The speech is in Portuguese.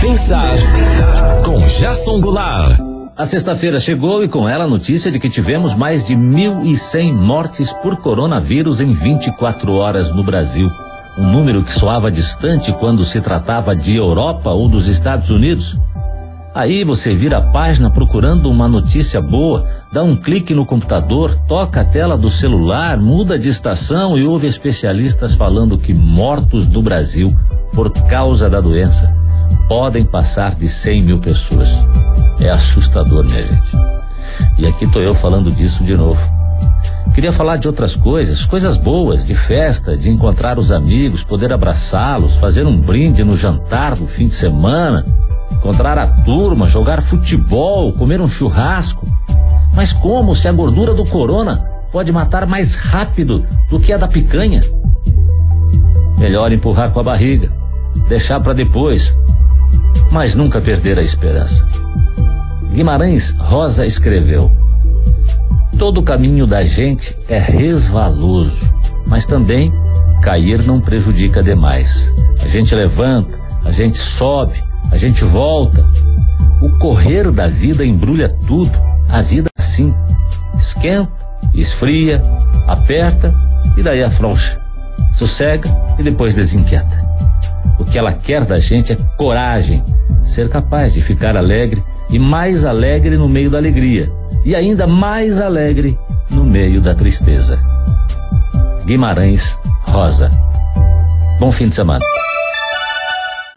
Pensar com Jason Goulart. A sexta-feira chegou e com ela a notícia de que tivemos mais de 1.100 mortes por coronavírus em 24 horas no Brasil. Um número que soava distante quando se tratava de Europa ou dos Estados Unidos. Aí você vira a página procurando uma notícia boa, dá um clique no computador, toca a tela do celular, muda de estação e ouve especialistas falando que mortos no Brasil por causa da doença podem passar de 100 mil pessoas. É assustador, minha gente. E aqui estou eu falando disso de novo. Queria falar de outras coisas, coisas boas, de festa, de encontrar os amigos, poder abraçá-los, fazer um brinde no jantar do fim de semana, encontrar a turma, jogar futebol, comer um churrasco. Mas como se a gordura do corona pode matar mais rápido do que a da picanha? Melhor empurrar com a barriga, deixar para depois, mas nunca perder a esperança. Guimarães Rosa escreveu: Todo caminho da gente é resvaloso, mas também cair não prejudica demais. A gente levanta, a gente sobe, a gente volta. O correr da vida embrulha tudo. A vida assim. Esquenta, esfria, aperta e daí afrouxa. Sossega e depois desinquieta. Que ela quer da gente é coragem, ser capaz de ficar alegre e mais alegre no meio da alegria, e ainda mais alegre no meio da tristeza. Guimarães Rosa. Bom fim de semana.